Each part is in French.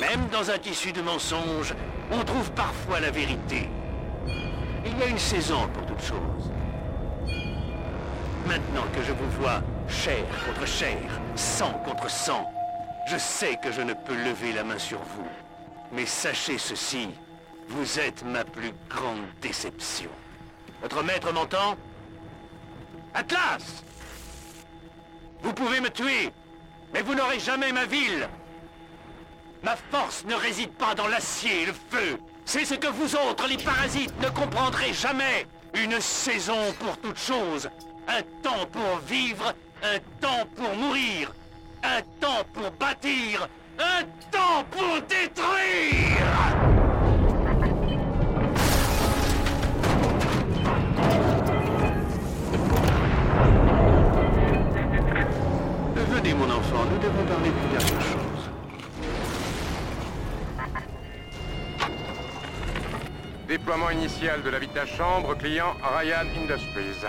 Même dans un tissu de mensonges, on trouve parfois la vérité. Il y a une saison pour toute chose. Maintenant que je vous vois chair contre chair, sang contre sang, je sais que je ne peux lever la main sur vous. Mais sachez ceci, vous êtes ma plus grande déception. Votre maître m'entend? Atlas Vous pouvez me tuer, mais vous n'aurez jamais ma ville Ma force ne réside pas dans l'acier et le feu. C'est ce que vous autres, les parasites, ne comprendrez jamais. Une saison pour toute chose. Un temps pour vivre, un temps pour mourir. Un temps pour bâtir, un temps pour détruire Mon enfant, nous devons parler de quelque chose. Déploiement initial de la vita chambre, client Ryan Industries.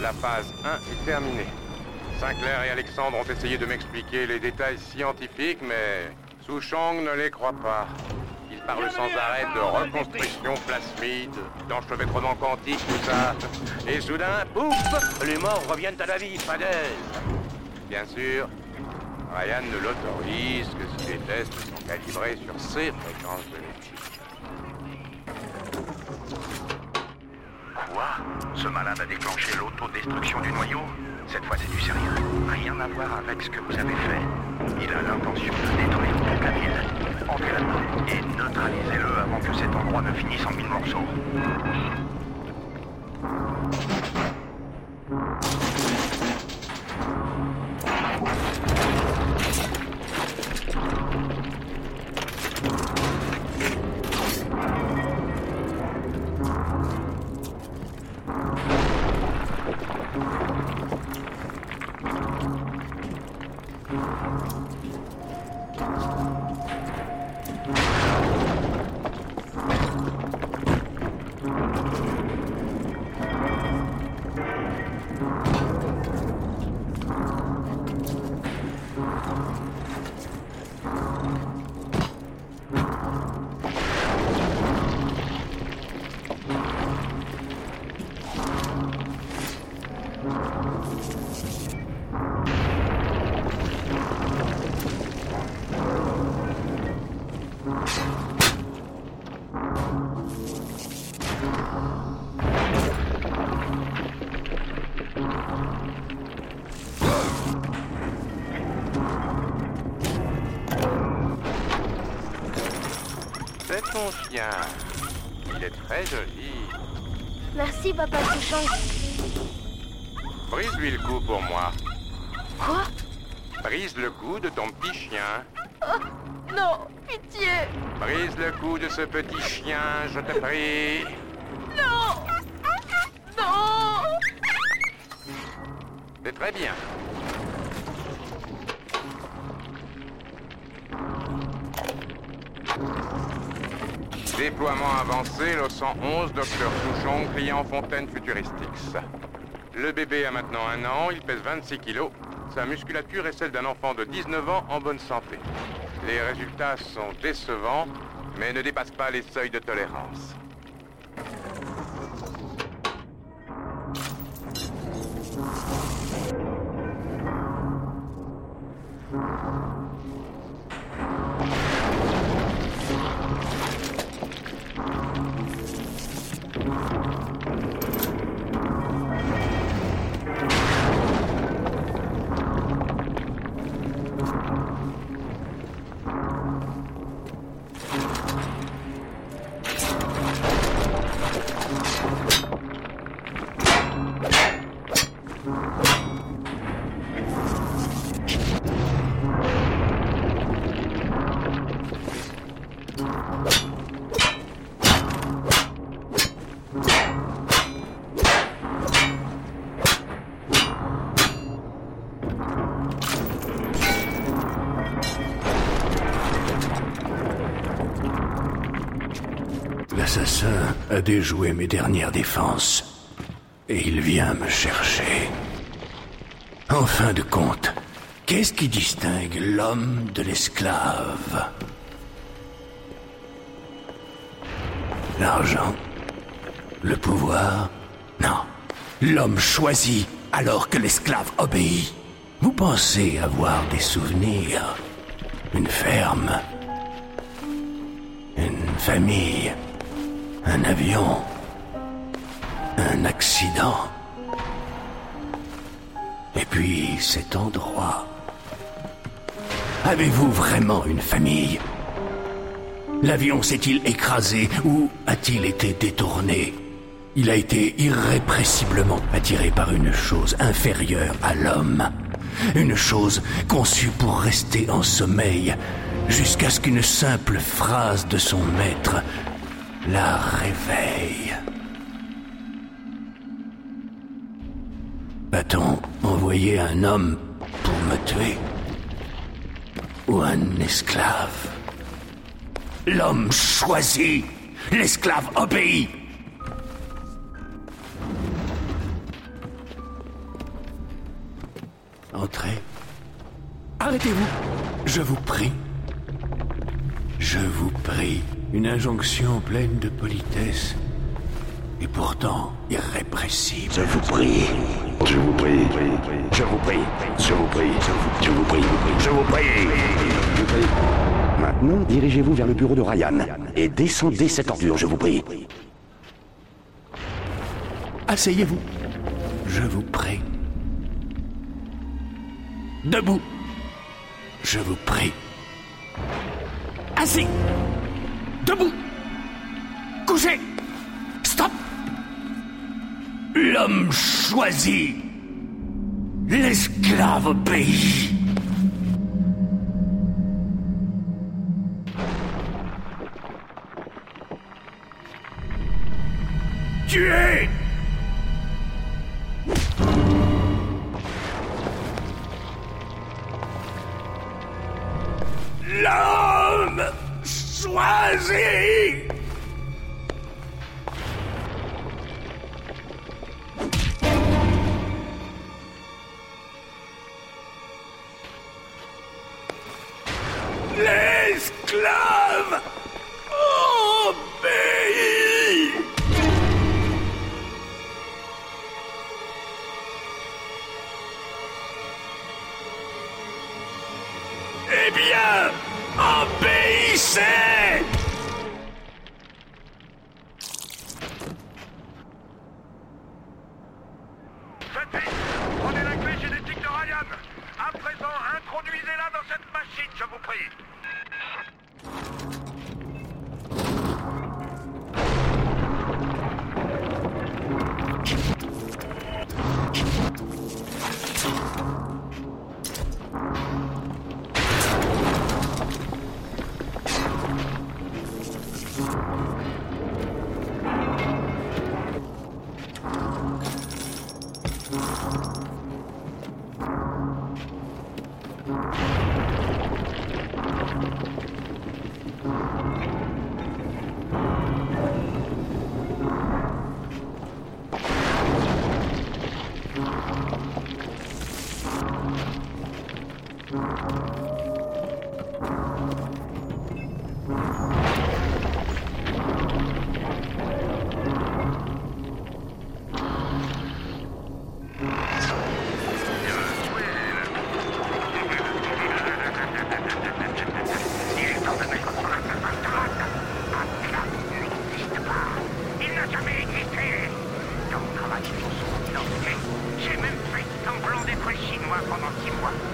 La phase 1 est terminée. Sinclair et Alexandre ont essayé de m'expliquer les détails scientifiques, mais Souchong ne les croit pas. Il parle sans arrêt de reconstruction plasmide, d'enchevêtrement quantique, tout ça. Et soudain, pouf, les morts reviennent à la vie, fadaise. Bien sûr, Ryan ne l'autorise que si les tests sont calibrés sur ses fréquences de. Quoi? Ce malade a déclenché l'autodestruction du noyau? Cette fois, c'est du sérieux. Rien à voir avec ce que vous avez fait. Il a l'intention de détruire toute la ville. Entrez là-dedans et neutralisez-le avant que cet endroit ne finisse en mille morceaux. Il est très joli. Merci, papa Souchong. Brise-lui le cou pour moi. Quoi? Brise le cou de ton petit chien. Non, pitié Brise le cou de ce petit chien, je te prie. Non Non C'est très bien. Déploiement avancé, le 111, Docteur Souchon, client Fontaine Futuristics. Le bébé a maintenant un an, il pèse 26 kilos. Sa musculature est celle d'un enfant de 19 ans en bonne santé. Les résultats sont décevants, mais ne dépassent pas les seuils de tolérance. A déjoué mes dernières défenses. Et il vient me chercher. En fin de compte, qu'est-ce qui distingue l'homme de l'esclave? L'argent Le pouvoir Non. L'homme choisit alors que l'esclave obéit. Vous pensez avoir des souvenirs? Une ferme? Une famille? Un avion Un accident Et puis cet endroit. Avez-vous vraiment une famille? L'avion s'est-il écrasé ou a-t-il été détourné? Il a été irrépressiblement attiré par une chose inférieure à l'homme. Une chose conçue pour rester en sommeil jusqu'à ce qu'une simple phrase de son maître la réveille. Va-t-on envoyer un homme pour me tuer Ou un esclave L'homme choisit, l'esclave obéit. Entrez. Arrêtez-vous. Je vous prie. Je vous prie. Une injonction pleine de politesse et pourtant irrépressible. Je vous prie. Je vous prie. Je vous prie. Je vous prie. Je vous prie. Je vous prie. Maintenant, dirigez-vous vers le bureau de Ryan et descendez cette ordure, je vous prie. Asseyez-vous. Je vous prie. Debout. Je vous prie. Assis. Debout. Couché. Stop. L'homme choisit. L'esclave obéit. Tuez L'esclave obéit. Eh bien, Faites vite Prenez la clé génétique de Ryan. À présent, introduisez-la dans cette machine, je vous prie one.